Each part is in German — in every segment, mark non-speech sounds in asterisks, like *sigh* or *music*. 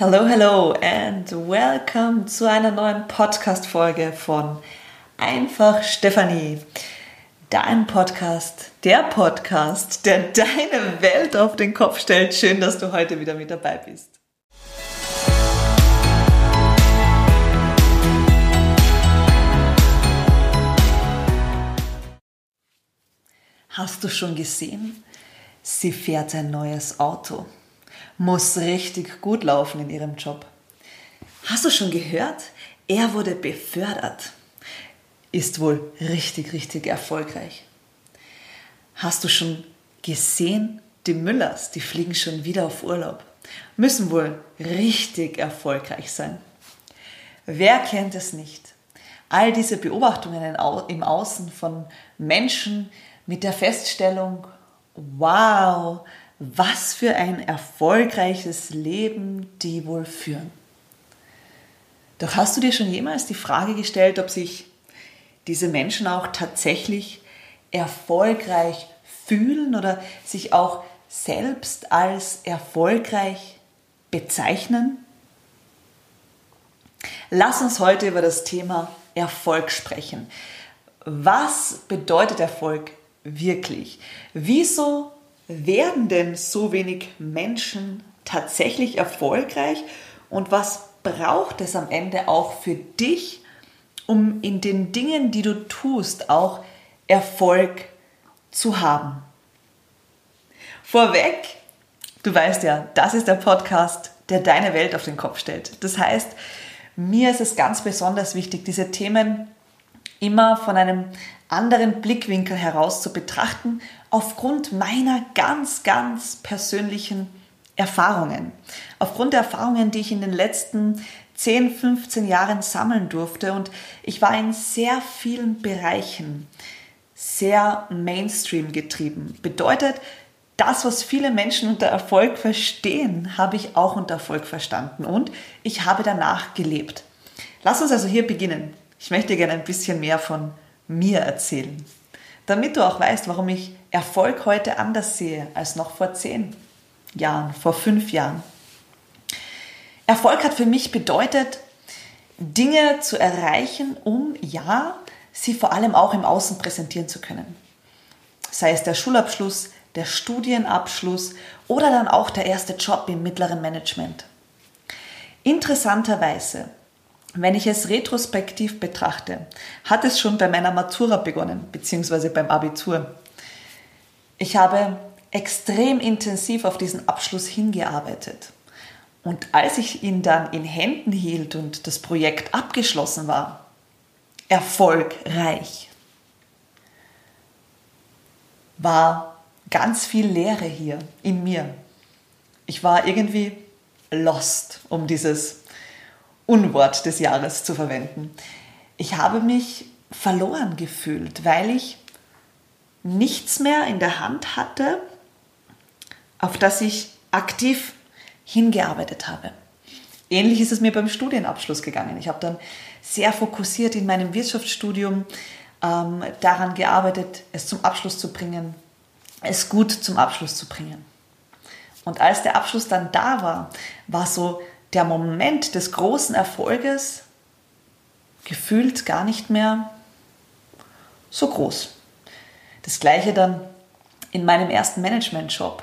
Hello, hello and welcome zu einer neuen Podcast-Folge von Einfach Stefanie. Dein Podcast, der Podcast, der deine Welt auf den Kopf stellt. Schön, dass du heute wieder mit dabei bist. Hast du schon gesehen? Sie fährt ein neues Auto muss richtig gut laufen in ihrem Job. Hast du schon gehört? Er wurde befördert. Ist wohl richtig, richtig erfolgreich. Hast du schon gesehen? Die Müllers, die fliegen schon wieder auf Urlaub. Müssen wohl richtig erfolgreich sein. Wer kennt es nicht? All diese Beobachtungen im Außen von Menschen mit der Feststellung, wow, was für ein erfolgreiches Leben die wohl führen. Doch hast du dir schon jemals die Frage gestellt, ob sich diese Menschen auch tatsächlich erfolgreich fühlen oder sich auch selbst als erfolgreich bezeichnen? Lass uns heute über das Thema Erfolg sprechen. Was bedeutet Erfolg wirklich? Wieso werden denn so wenig Menschen tatsächlich erfolgreich und was braucht es am Ende auch für dich, um in den Dingen, die du tust, auch Erfolg zu haben? Vorweg, du weißt ja, das ist der Podcast, der deine Welt auf den Kopf stellt. Das heißt, mir ist es ganz besonders wichtig, diese Themen immer von einem anderen Blickwinkel heraus zu betrachten, aufgrund meiner ganz, ganz persönlichen Erfahrungen. Aufgrund der Erfahrungen, die ich in den letzten 10, 15 Jahren sammeln durfte. Und ich war in sehr vielen Bereichen sehr Mainstream getrieben. Bedeutet, das, was viele Menschen unter Erfolg verstehen, habe ich auch unter Erfolg verstanden und ich habe danach gelebt. Lass uns also hier beginnen. Ich möchte gerne ein bisschen mehr von mir erzählen, damit du auch weißt, warum ich Erfolg heute anders sehe als noch vor zehn Jahren, vor fünf Jahren. Erfolg hat für mich bedeutet, Dinge zu erreichen, um ja, sie vor allem auch im Außen präsentieren zu können. Sei es der Schulabschluss, der Studienabschluss oder dann auch der erste Job im mittleren Management. Interessanterweise wenn ich es retrospektiv betrachte, hat es schon bei meiner Matura begonnen, beziehungsweise beim Abitur. Ich habe extrem intensiv auf diesen Abschluss hingearbeitet. Und als ich ihn dann in Händen hielt und das Projekt abgeschlossen war, erfolgreich, war ganz viel Leere hier in mir. Ich war irgendwie lost um dieses Unwort des Jahres zu verwenden. Ich habe mich verloren gefühlt, weil ich nichts mehr in der Hand hatte, auf das ich aktiv hingearbeitet habe. Ähnlich ist es mir beim Studienabschluss gegangen. Ich habe dann sehr fokussiert in meinem Wirtschaftsstudium ähm, daran gearbeitet, es zum Abschluss zu bringen, es gut zum Abschluss zu bringen. Und als der Abschluss dann da war, war so der Moment des großen Erfolges gefühlt gar nicht mehr so groß. Das gleiche dann in meinem ersten Management-Job.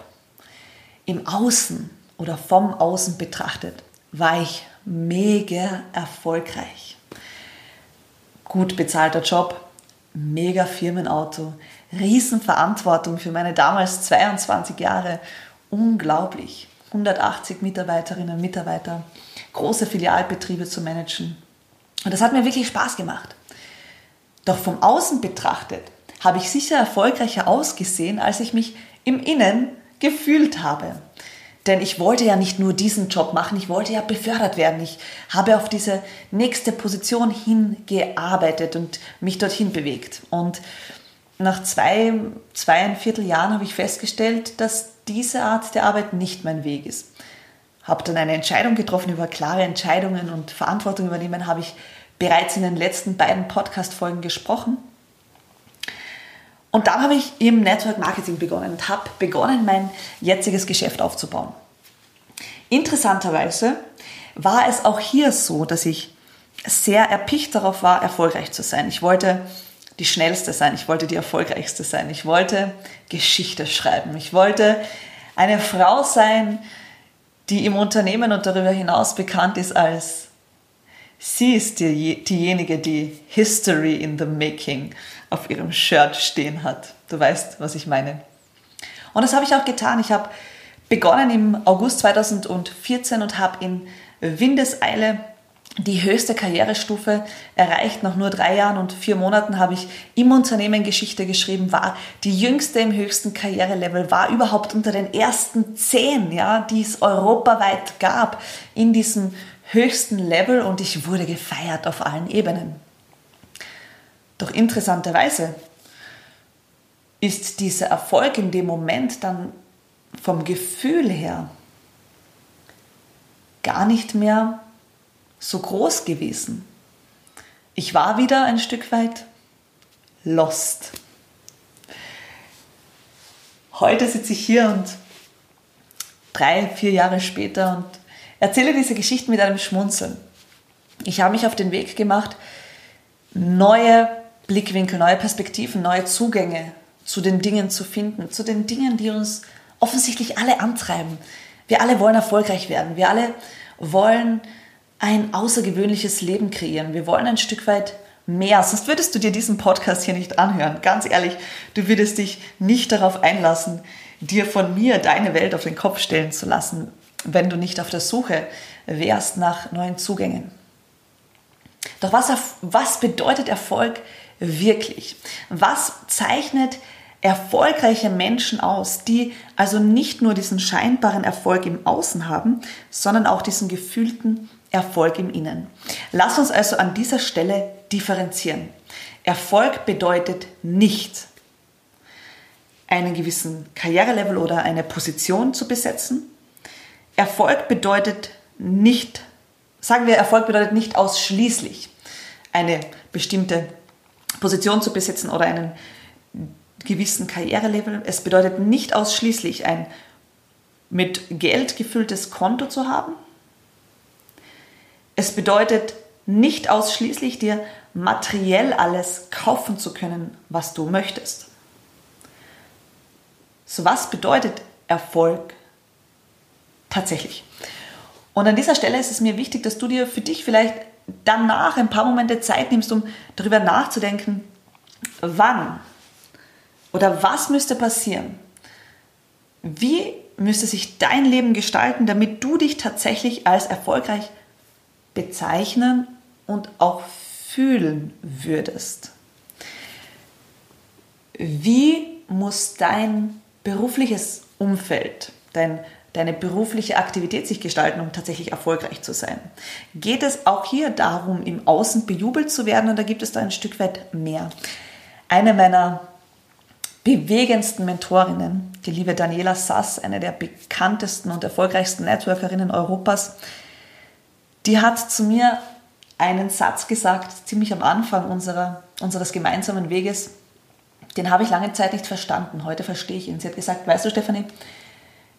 Im Außen oder vom Außen betrachtet war ich mega erfolgreich. Gut bezahlter Job, mega Firmenauto, Riesenverantwortung für meine damals 22 Jahre, unglaublich. 180 Mitarbeiterinnen und Mitarbeiter, große Filialbetriebe zu managen. Und das hat mir wirklich Spaß gemacht. Doch vom Außen betrachtet habe ich sicher erfolgreicher ausgesehen, als ich mich im Innen gefühlt habe. Denn ich wollte ja nicht nur diesen Job machen, ich wollte ja befördert werden. Ich habe auf diese nächste Position hingearbeitet und mich dorthin bewegt. Und nach zwei, zweieinviertel Jahren habe ich festgestellt, dass diese Art der Arbeit nicht mein Weg ist. Habe dann eine Entscheidung getroffen über klare Entscheidungen und Verantwortung übernehmen, habe ich bereits in den letzten beiden Podcast-Folgen gesprochen. Und dann habe ich im Network Marketing begonnen und habe begonnen, mein jetziges Geschäft aufzubauen. Interessanterweise war es auch hier so, dass ich sehr erpicht darauf war, erfolgreich zu sein. Ich wollte die schnellste sein, ich wollte die erfolgreichste sein, ich wollte Geschichte schreiben, ich wollte eine Frau sein, die im Unternehmen und darüber hinaus bekannt ist als sie ist die, diejenige, die History in the Making auf ihrem Shirt stehen hat. Du weißt, was ich meine. Und das habe ich auch getan. Ich habe begonnen im August 2014 und habe in Windeseile die höchste Karrierestufe erreicht. Nach nur drei Jahren und vier Monaten habe ich im Unternehmen Geschichte geschrieben, war die jüngste im höchsten Karrierelevel, war überhaupt unter den ersten zehn, ja, die es europaweit gab in diesem höchsten Level und ich wurde gefeiert auf allen Ebenen. Doch interessanterweise ist dieser Erfolg in dem Moment dann vom Gefühl her gar nicht mehr so groß gewesen. Ich war wieder ein Stück weit lost. Heute sitze ich hier und drei, vier Jahre später und erzähle diese Geschichte mit einem Schmunzeln. Ich habe mich auf den Weg gemacht, neue Blickwinkel, neue Perspektiven, neue Zugänge zu den Dingen zu finden, zu den Dingen, die uns offensichtlich alle antreiben. Wir alle wollen erfolgreich werden. Wir alle wollen ein außergewöhnliches Leben kreieren. Wir wollen ein Stück weit mehr. Sonst würdest du dir diesen Podcast hier nicht anhören. Ganz ehrlich, du würdest dich nicht darauf einlassen, dir von mir deine Welt auf den Kopf stellen zu lassen, wenn du nicht auf der Suche wärst nach neuen Zugängen. Doch was, was bedeutet Erfolg wirklich? Was zeichnet erfolgreiche Menschen aus, die also nicht nur diesen scheinbaren Erfolg im Außen haben, sondern auch diesen gefühlten Erfolg im Innen. Lass uns also an dieser Stelle differenzieren. Erfolg bedeutet nicht, einen gewissen Karrierelevel oder eine Position zu besetzen. Erfolg bedeutet nicht, sagen wir, Erfolg bedeutet nicht ausschließlich eine bestimmte Position zu besetzen oder einen gewissen Karrierelevel. Es bedeutet nicht ausschließlich ein mit Geld gefülltes Konto zu haben. Es bedeutet nicht ausschließlich dir materiell alles kaufen zu können, was du möchtest. So was bedeutet Erfolg tatsächlich? Und an dieser Stelle ist es mir wichtig, dass du dir für dich vielleicht danach ein paar Momente Zeit nimmst, um darüber nachzudenken, wann oder was müsste passieren? Wie müsste sich dein Leben gestalten, damit du dich tatsächlich als erfolgreich bezeichnen und auch fühlen würdest? Wie muss dein berufliches Umfeld, dein, deine berufliche Aktivität sich gestalten, um tatsächlich erfolgreich zu sein? Geht es auch hier darum, im Außen bejubelt zu werden oder gibt es da ein Stück weit mehr? Eine meiner bewegendsten Mentorinnen, die liebe Daniela Sass, eine der bekanntesten und erfolgreichsten Networkerinnen Europas, die hat zu mir einen Satz gesagt, ziemlich am Anfang unserer, unseres gemeinsamen Weges. Den habe ich lange Zeit nicht verstanden. Heute verstehe ich ihn. Sie hat gesagt, weißt du, Stefanie,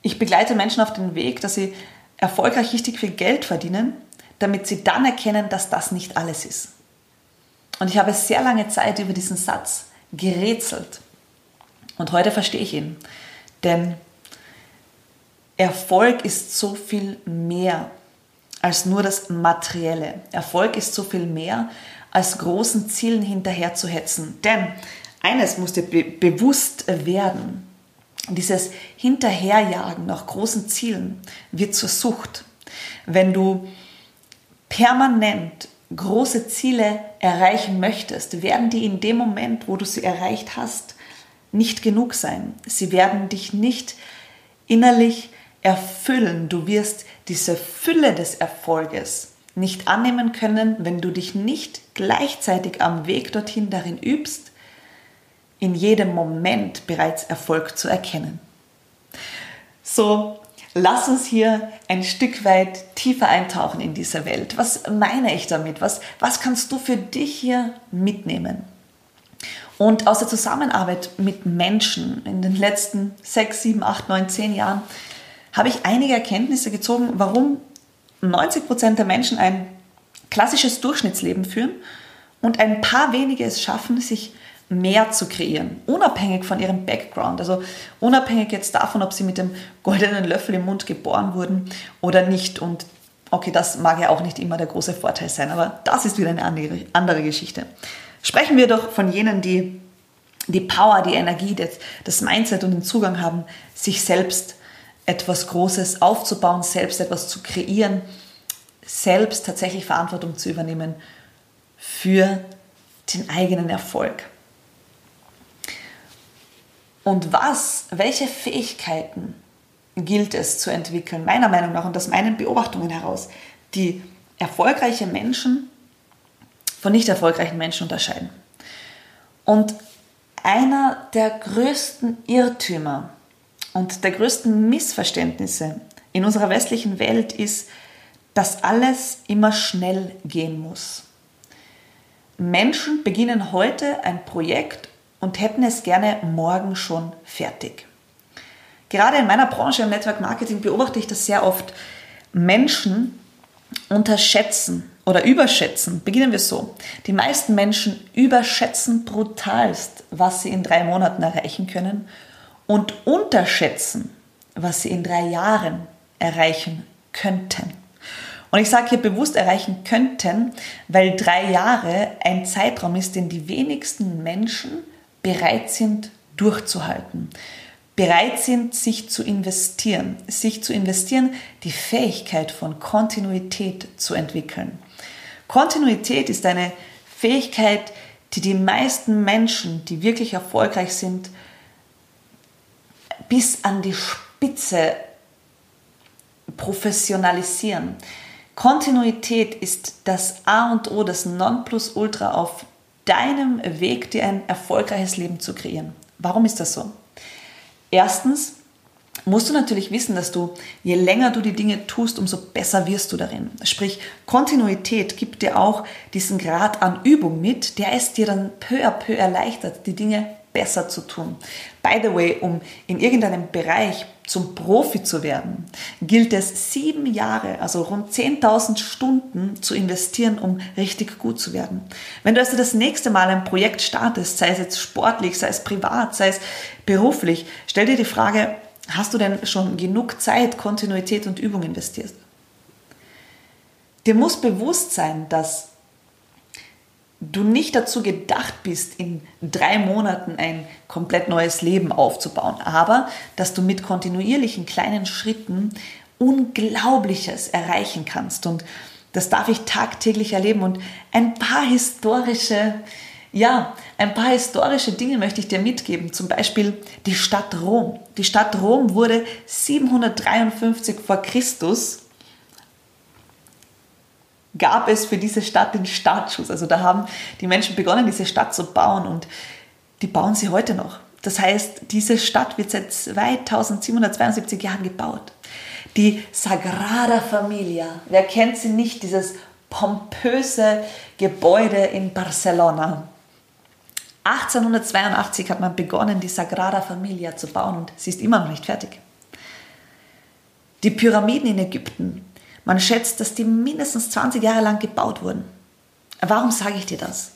ich begleite Menschen auf den Weg, dass sie erfolgreich richtig viel Geld verdienen, damit sie dann erkennen, dass das nicht alles ist. Und ich habe sehr lange Zeit über diesen Satz gerätselt. Und heute verstehe ich ihn. Denn Erfolg ist so viel mehr als nur das Materielle. Erfolg ist so viel mehr als großen Zielen hinterher zu hetzen. Denn eines muss dir be bewusst werden. Dieses Hinterherjagen nach großen Zielen wird zur Sucht. Wenn du permanent große Ziele erreichen möchtest, werden die in dem Moment, wo du sie erreicht hast, nicht genug sein. Sie werden dich nicht innerlich erfüllen. Du wirst diese Fülle des Erfolges nicht annehmen können, wenn du dich nicht gleichzeitig am Weg dorthin darin übst, in jedem Moment bereits Erfolg zu erkennen. So, lass uns hier ein Stück weit tiefer eintauchen in diese Welt. Was meine ich damit? Was, was kannst du für dich hier mitnehmen? Und aus der Zusammenarbeit mit Menschen in den letzten sechs, sieben, acht, neun, zehn Jahren habe ich einige Erkenntnisse gezogen, warum 90 Prozent der Menschen ein klassisches Durchschnittsleben führen und ein paar wenige es schaffen, sich mehr zu kreieren, unabhängig von ihrem Background, also unabhängig jetzt davon, ob sie mit dem goldenen Löffel im Mund geboren wurden oder nicht. Und okay, das mag ja auch nicht immer der große Vorteil sein, aber das ist wieder eine andere, Geschichte. Sprechen wir doch von jenen, die die Power, die Energie, das, das Mindset und den Zugang haben, sich selbst etwas Großes aufzubauen, selbst etwas zu kreieren, selbst tatsächlich Verantwortung zu übernehmen für den eigenen Erfolg. Und was, welche Fähigkeiten gilt es zu entwickeln, meiner Meinung nach und aus meinen Beobachtungen heraus, die erfolgreiche Menschen von nicht erfolgreichen Menschen unterscheiden. Und einer der größten Irrtümer und der größten Missverständnisse in unserer westlichen Welt ist, dass alles immer schnell gehen muss. Menschen beginnen heute ein Projekt und hätten es gerne morgen schon fertig. Gerade in meiner Branche im Network Marketing beobachte ich das sehr oft. Menschen unterschätzen oder überschätzen, beginnen wir so. Die meisten Menschen überschätzen brutalst, was sie in drei Monaten erreichen können und unterschätzen, was sie in drei Jahren erreichen könnten. Und ich sage hier bewusst erreichen könnten, weil drei Jahre ein Zeitraum ist, den die wenigsten Menschen bereit sind durchzuhalten bereit sind, sich zu investieren, sich zu investieren, die Fähigkeit von Kontinuität zu entwickeln. Kontinuität ist eine Fähigkeit, die die meisten Menschen, die wirklich erfolgreich sind, bis an die Spitze professionalisieren. Kontinuität ist das A und O, das Nonplusultra auf deinem Weg, dir ein erfolgreiches Leben zu kreieren. Warum ist das so? Erstens musst du natürlich wissen, dass du, je länger du die Dinge tust, umso besser wirst du darin. Sprich, Kontinuität gibt dir auch diesen Grad an Übung mit, der es dir dann peu à peu erleichtert, die Dinge besser zu tun. By the way, um in irgendeinem Bereich zum Profi zu werden, gilt es sieben Jahre, also rund 10.000 Stunden zu investieren, um richtig gut zu werden. Wenn du also das nächste Mal ein Projekt startest, sei es jetzt sportlich, sei es privat, sei es beruflich, stell dir die Frage, hast du denn schon genug Zeit, Kontinuität und Übung investiert? Dir muss bewusst sein, dass du nicht dazu gedacht bist, in drei Monaten ein komplett neues Leben aufzubauen, aber dass du mit kontinuierlichen kleinen Schritten Unglaubliches erreichen kannst. Und das darf ich tagtäglich erleben. Und ein paar historische, ja, ein paar historische Dinge möchte ich dir mitgeben. Zum Beispiel die Stadt Rom. Die Stadt Rom wurde 753 vor Christus gab es für diese Stadt den Startschuss. Also da haben die Menschen begonnen, diese Stadt zu bauen und die bauen sie heute noch. Das heißt, diese Stadt wird seit 2772 Jahren gebaut. Die Sagrada Familia, wer kennt sie nicht, dieses pompöse Gebäude in Barcelona. 1882 hat man begonnen, die Sagrada Familia zu bauen und sie ist immer noch nicht fertig. Die Pyramiden in Ägypten man schätzt, dass die mindestens 20 Jahre lang gebaut wurden. Warum sage ich dir das?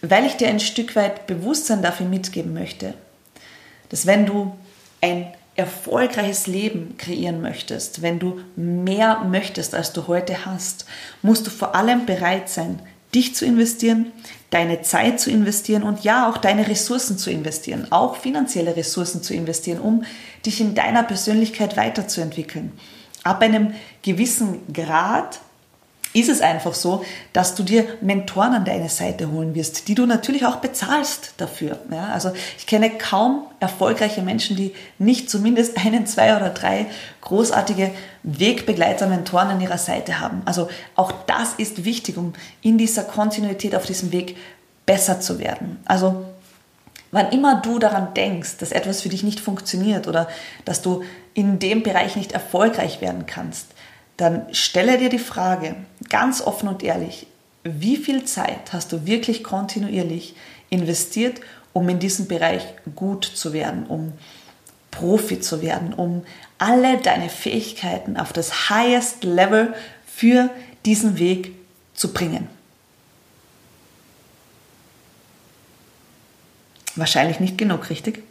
Weil ich dir ein Stück weit Bewusstsein dafür mitgeben möchte, dass wenn du ein erfolgreiches Leben kreieren möchtest, wenn du mehr möchtest, als du heute hast, musst du vor allem bereit sein, dich zu investieren, deine Zeit zu investieren und ja, auch deine Ressourcen zu investieren, auch finanzielle Ressourcen zu investieren, um dich in deiner Persönlichkeit weiterzuentwickeln ab einem gewissen Grad ist es einfach so, dass du dir Mentoren an deine Seite holen wirst, die du natürlich auch bezahlst dafür. Ja, also ich kenne kaum erfolgreiche Menschen, die nicht zumindest einen, zwei oder drei großartige Wegbegleiter, Mentoren an ihrer Seite haben. Also auch das ist wichtig, um in dieser Kontinuität auf diesem Weg besser zu werden. Also Wann immer du daran denkst, dass etwas für dich nicht funktioniert oder dass du in dem Bereich nicht erfolgreich werden kannst, dann stelle dir die Frage ganz offen und ehrlich, wie viel Zeit hast du wirklich kontinuierlich investiert, um in diesem Bereich gut zu werden, um Profi zu werden, um alle deine Fähigkeiten auf das highest Level für diesen Weg zu bringen. Wahrscheinlich nicht genug, richtig?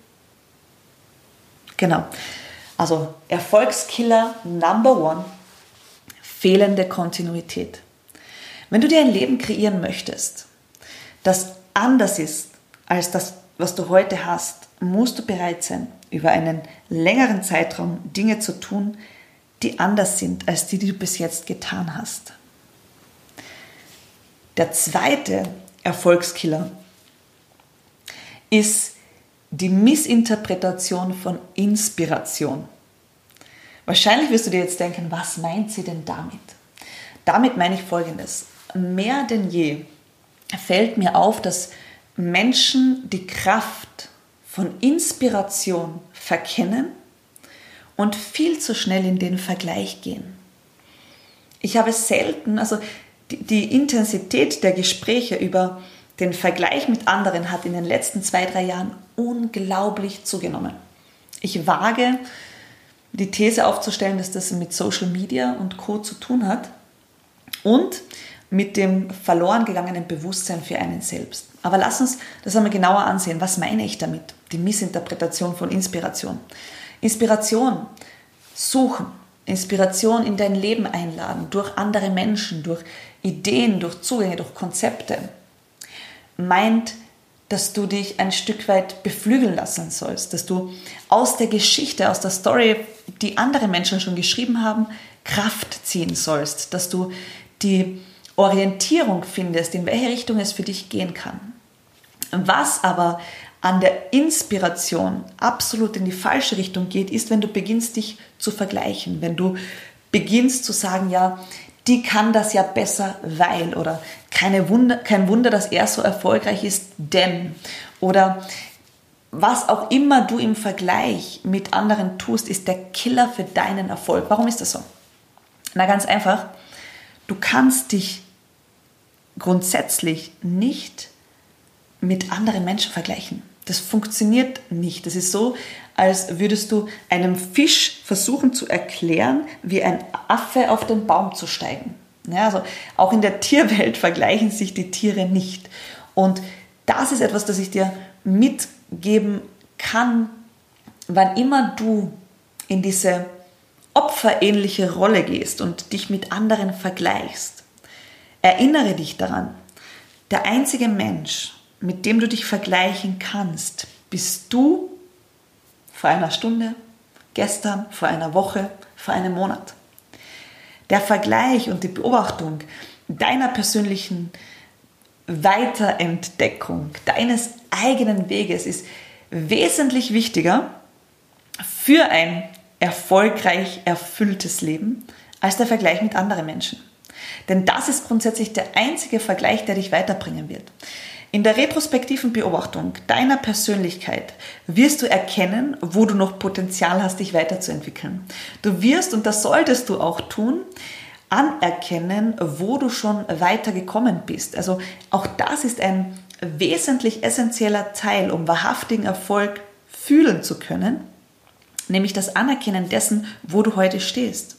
Genau. Also Erfolgskiller Number One, fehlende Kontinuität. Wenn du dir ein Leben kreieren möchtest, das anders ist als das, was du heute hast, musst du bereit sein, über einen längeren Zeitraum Dinge zu tun, die anders sind als die, die du bis jetzt getan hast. Der zweite Erfolgskiller ist die Missinterpretation von Inspiration. Wahrscheinlich wirst du dir jetzt denken, was meint sie denn damit? Damit meine ich Folgendes. Mehr denn je fällt mir auf, dass Menschen die Kraft von Inspiration verkennen und viel zu schnell in den Vergleich gehen. Ich habe selten, also die, die Intensität der Gespräche über den Vergleich mit anderen hat in den letzten zwei, drei Jahren unglaublich zugenommen. Ich wage die These aufzustellen, dass das mit Social Media und Co zu tun hat und mit dem verloren gegangenen Bewusstsein für einen selbst. Aber lass uns das einmal genauer ansehen. Was meine ich damit? Die Missinterpretation von Inspiration. Inspiration suchen, Inspiration in dein Leben einladen, durch andere Menschen, durch Ideen, durch Zugänge, durch Konzepte, meint, dass du dich ein Stück weit beflügeln lassen sollst, dass du aus der Geschichte, aus der Story, die andere Menschen schon geschrieben haben, Kraft ziehen sollst, dass du die Orientierung findest, in welche Richtung es für dich gehen kann. Was aber an der Inspiration absolut in die falsche Richtung geht, ist, wenn du beginnst, dich zu vergleichen, wenn du beginnst zu sagen, ja, die kann das ja besser, weil oder keine Wunder, kein Wunder, dass er so erfolgreich ist, denn oder was auch immer du im Vergleich mit anderen tust, ist der Killer für deinen Erfolg. Warum ist das so? Na ganz einfach, du kannst dich grundsätzlich nicht mit anderen Menschen vergleichen. Das funktioniert nicht. Das ist so, als würdest du einem Fisch versuchen zu erklären, wie ein Affe auf den Baum zu steigen. Ja, also auch in der *laughs* Tierwelt vergleichen sich die Tiere nicht. Und das ist etwas, das ich dir mitgeben kann, wann immer du in diese opferähnliche Rolle gehst und dich mit anderen vergleichst. Erinnere dich daran, der einzige Mensch, mit dem du dich vergleichen kannst, bist du vor einer Stunde, gestern, vor einer Woche, vor einem Monat. Der Vergleich und die Beobachtung deiner persönlichen Weiterentdeckung, deines eigenen Weges ist wesentlich wichtiger für ein erfolgreich erfülltes Leben als der Vergleich mit anderen Menschen. Denn das ist grundsätzlich der einzige Vergleich, der dich weiterbringen wird. In der retrospektiven Beobachtung deiner Persönlichkeit wirst du erkennen, wo du noch Potenzial hast, dich weiterzuentwickeln. Du wirst, und das solltest du auch tun, anerkennen, wo du schon weitergekommen bist. Also auch das ist ein wesentlich essentieller Teil, um wahrhaftigen Erfolg fühlen zu können, nämlich das Anerkennen dessen, wo du heute stehst.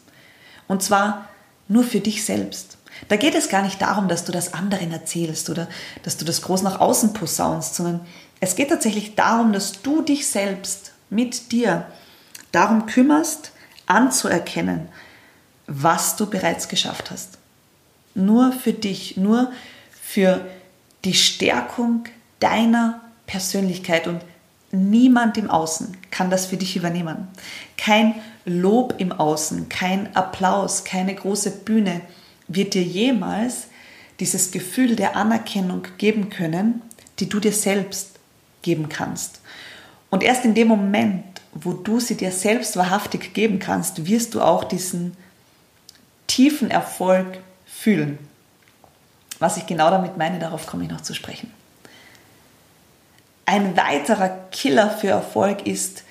Und zwar nur für dich selbst. Da geht es gar nicht darum, dass du das anderen erzählst oder dass du das groß nach außen posaunst, sondern es geht tatsächlich darum, dass du dich selbst mit dir darum kümmerst, anzuerkennen, was du bereits geschafft hast. Nur für dich, nur für die Stärkung deiner Persönlichkeit und niemand im Außen kann das für dich übernehmen. Kein Lob im Außen, kein Applaus, keine große Bühne, wird dir jemals dieses Gefühl der Anerkennung geben können, die du dir selbst geben kannst. Und erst in dem Moment, wo du sie dir selbst wahrhaftig geben kannst, wirst du auch diesen tiefen Erfolg fühlen. Was ich genau damit meine, darauf komme ich noch zu sprechen. Ein weiterer Killer für Erfolg ist,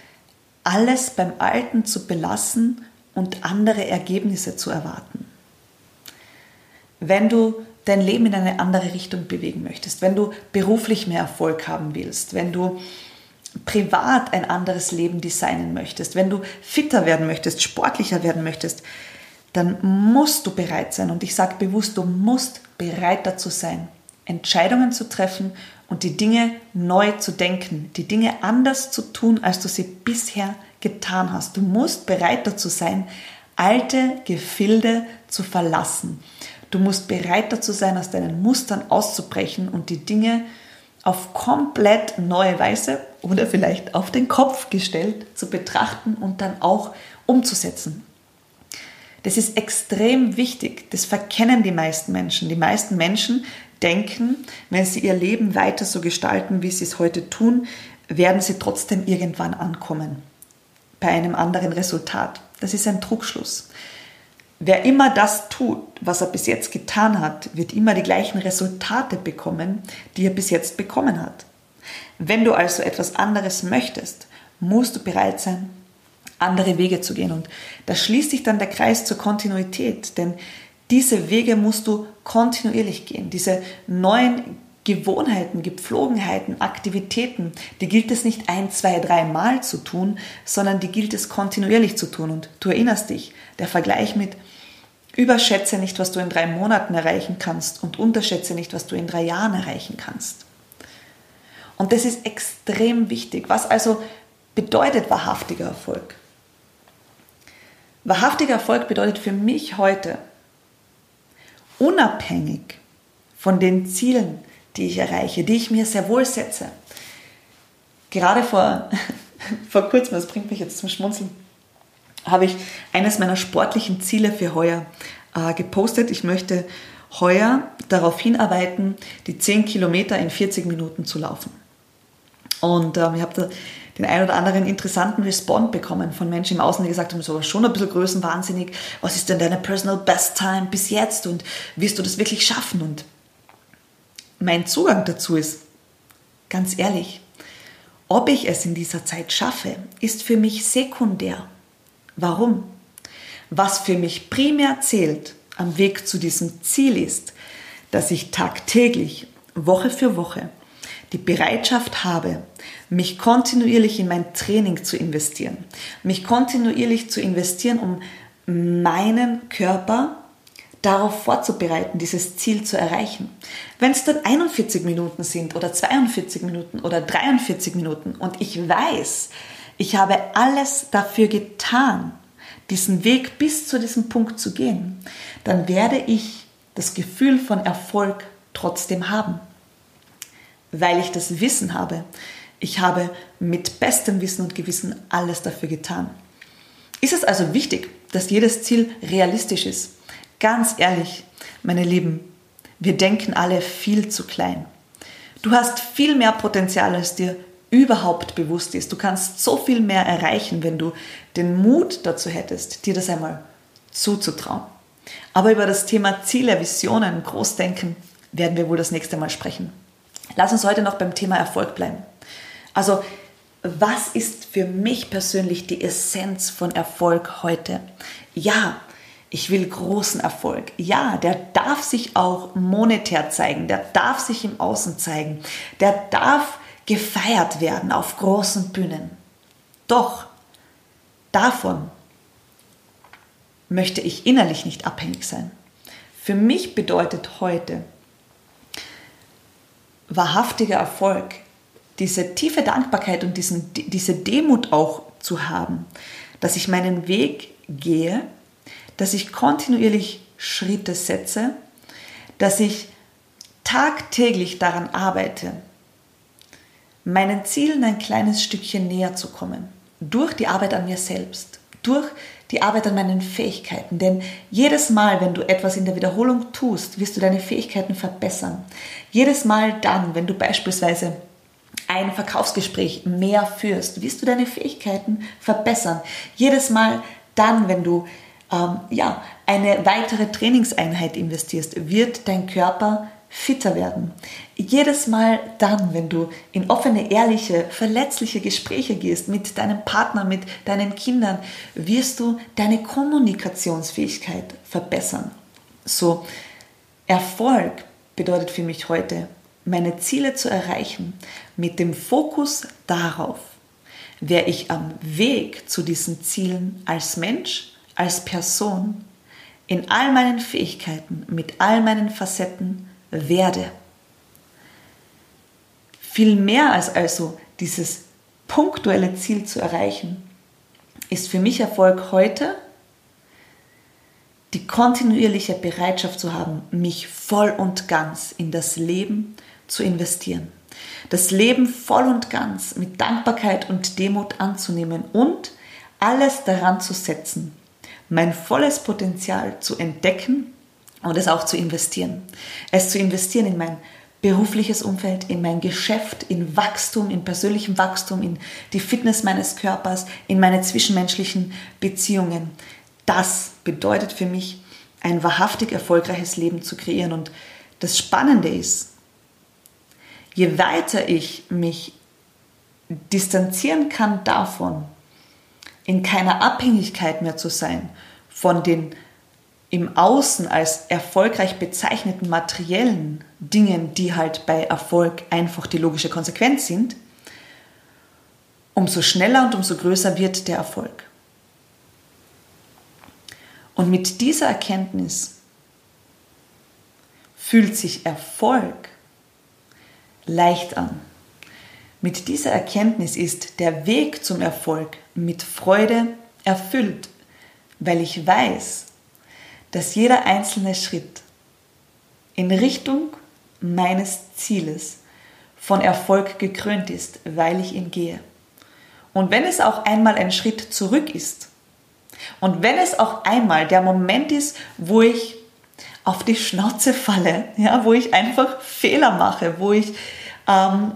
alles beim Alten zu belassen und andere Ergebnisse zu erwarten wenn du dein Leben in eine andere Richtung bewegen möchtest, wenn du beruflich mehr Erfolg haben willst, wenn du privat ein anderes Leben designen möchtest, wenn du fitter werden möchtest, sportlicher werden möchtest, dann musst du bereit sein. Und ich sage bewusst, du musst bereit dazu sein, Entscheidungen zu treffen und die Dinge neu zu denken, die Dinge anders zu tun, als du sie bisher getan hast. Du musst bereit dazu sein, alte Gefilde zu verlassen. Du musst bereit dazu sein, aus deinen Mustern auszubrechen und die Dinge auf komplett neue Weise oder vielleicht auf den Kopf gestellt zu betrachten und dann auch umzusetzen. Das ist extrem wichtig. Das verkennen die meisten Menschen. Die meisten Menschen denken, wenn sie ihr Leben weiter so gestalten, wie sie es heute tun, werden sie trotzdem irgendwann ankommen. Bei einem anderen Resultat. Das ist ein Trugschluss. Wer immer das tut, was er bis jetzt getan hat, wird immer die gleichen Resultate bekommen, die er bis jetzt bekommen hat. Wenn du also etwas anderes möchtest, musst du bereit sein, andere Wege zu gehen. Und da schließt sich dann der Kreis zur Kontinuität, denn diese Wege musst du kontinuierlich gehen. Diese neuen Gewohnheiten, Gepflogenheiten, Aktivitäten, die gilt es nicht ein, zwei, drei Mal zu tun, sondern die gilt es kontinuierlich zu tun. Und du erinnerst dich, der Vergleich mit überschätze nicht, was du in drei Monaten erreichen kannst und unterschätze nicht, was du in drei Jahren erreichen kannst. Und das ist extrem wichtig. Was also bedeutet wahrhaftiger Erfolg? Wahrhaftiger Erfolg bedeutet für mich heute, unabhängig von den Zielen, die ich erreiche, die ich mir sehr wohl setze. Gerade vor, *laughs* vor kurzem, das bringt mich jetzt zum Schmunzeln, habe ich eines meiner sportlichen Ziele für heuer äh, gepostet. Ich möchte heuer darauf hinarbeiten, die 10 Kilometer in 40 Minuten zu laufen. Und ähm, ich habe da den ein oder anderen interessanten Respond bekommen von Menschen im Außen, die gesagt haben, so schon ein bisschen größenwahnsinnig. Was ist denn deine Personal Best Time bis jetzt und wirst du das wirklich schaffen? Und mein Zugang dazu ist, ganz ehrlich, ob ich es in dieser Zeit schaffe, ist für mich sekundär. Warum? Was für mich primär zählt am Weg zu diesem Ziel ist, dass ich tagtäglich, Woche für Woche, die Bereitschaft habe, mich kontinuierlich in mein Training zu investieren, mich kontinuierlich zu investieren, um meinen Körper darauf vorzubereiten, dieses Ziel zu erreichen. Wenn es dann 41 Minuten sind oder 42 Minuten oder 43 Minuten und ich weiß, ich habe alles dafür getan, diesen Weg bis zu diesem Punkt zu gehen, dann werde ich das Gefühl von Erfolg trotzdem haben, weil ich das Wissen habe. Ich habe mit bestem Wissen und Gewissen alles dafür getan. Ist es also wichtig, dass jedes Ziel realistisch ist? Ganz ehrlich, meine Lieben, wir denken alle viel zu klein. Du hast viel mehr Potenzial, als dir überhaupt bewusst ist. Du kannst so viel mehr erreichen, wenn du den Mut dazu hättest, dir das einmal zuzutrauen. Aber über das Thema Ziele, Visionen, Großdenken werden wir wohl das nächste Mal sprechen. Lass uns heute noch beim Thema Erfolg bleiben. Also, was ist für mich persönlich die Essenz von Erfolg heute? Ja, ich will großen Erfolg. Ja, der darf sich auch monetär zeigen, der darf sich im Außen zeigen, der darf gefeiert werden auf großen Bühnen. Doch davon möchte ich innerlich nicht abhängig sein. Für mich bedeutet heute wahrhaftiger Erfolg, diese tiefe Dankbarkeit und diesen, diese Demut auch zu haben, dass ich meinen Weg gehe dass ich kontinuierlich Schritte setze, dass ich tagtäglich daran arbeite, meinen Zielen ein kleines Stückchen näher zu kommen. Durch die Arbeit an mir selbst, durch die Arbeit an meinen Fähigkeiten. Denn jedes Mal, wenn du etwas in der Wiederholung tust, wirst du deine Fähigkeiten verbessern. Jedes Mal dann, wenn du beispielsweise ein Verkaufsgespräch mehr führst, wirst du deine Fähigkeiten verbessern. Jedes Mal dann, wenn du ähm, ja, eine weitere Trainingseinheit investierst, wird dein Körper fitter werden. Jedes Mal dann, wenn du in offene, ehrliche, verletzliche Gespräche gehst mit deinem Partner, mit deinen Kindern, wirst du deine Kommunikationsfähigkeit verbessern. So, Erfolg bedeutet für mich heute, meine Ziele zu erreichen, mit dem Fokus darauf, wer ich am Weg zu diesen Zielen als Mensch, als Person, in all meinen Fähigkeiten, mit all meinen Facetten werde. Viel mehr als also dieses punktuelle Ziel zu erreichen, ist für mich Erfolg heute die kontinuierliche Bereitschaft zu haben, mich voll und ganz in das Leben zu investieren. Das Leben voll und ganz mit Dankbarkeit und Demut anzunehmen und alles daran zu setzen, mein volles Potenzial zu entdecken und es auch zu investieren. Es zu investieren in mein berufliches Umfeld, in mein Geschäft, in Wachstum, in persönlichem Wachstum, in die Fitness meines Körpers, in meine zwischenmenschlichen Beziehungen. Das bedeutet für mich, ein wahrhaftig erfolgreiches Leben zu kreieren. Und das Spannende ist, je weiter ich mich distanzieren kann davon, in keiner Abhängigkeit mehr zu sein von den im Außen als erfolgreich bezeichneten materiellen Dingen, die halt bei Erfolg einfach die logische Konsequenz sind, umso schneller und umso größer wird der Erfolg. Und mit dieser Erkenntnis fühlt sich Erfolg leicht an. Mit dieser Erkenntnis ist der Weg zum Erfolg mit Freude erfüllt, weil ich weiß, dass jeder einzelne Schritt in Richtung meines Zieles von Erfolg gekrönt ist, weil ich ihn gehe. Und wenn es auch einmal ein Schritt zurück ist und wenn es auch einmal der Moment ist, wo ich auf die Schnauze falle, ja, wo ich einfach Fehler mache, wo ich ähm,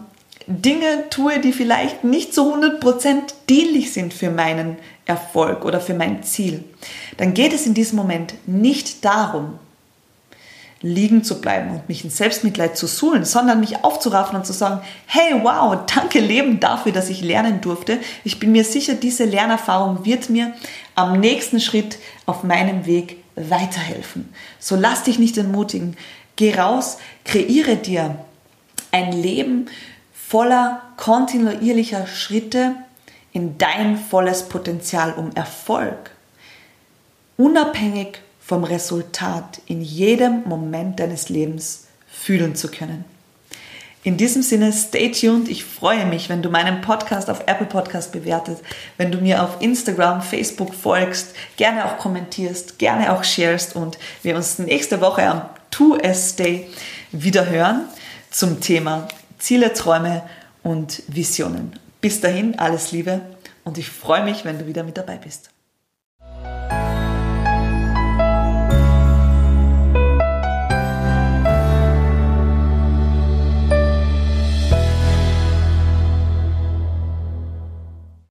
Dinge tue, die vielleicht nicht zu 100% dienlich sind für meinen Erfolg oder für mein Ziel, dann geht es in diesem Moment nicht darum, liegen zu bleiben und mich in Selbstmitleid zu suhlen, sondern mich aufzuraffen und zu sagen, hey, wow, danke Leben dafür, dass ich lernen durfte. Ich bin mir sicher, diese Lernerfahrung wird mir am nächsten Schritt auf meinem Weg weiterhelfen. So lass dich nicht entmutigen. Geh raus, kreiere dir ein Leben voller kontinuierlicher Schritte in dein volles Potenzial, um Erfolg unabhängig vom Resultat in jedem Moment deines Lebens fühlen zu können. In diesem Sinne, stay tuned. Ich freue mich, wenn du meinen Podcast auf Apple Podcast bewertest, wenn du mir auf Instagram, Facebook folgst, gerne auch kommentierst, gerne auch sharest und wir uns nächste Woche am 2S Day wieder hören zum Thema Ziele, Träume und Visionen. Bis dahin, alles Liebe und ich freue mich, wenn du wieder mit dabei bist.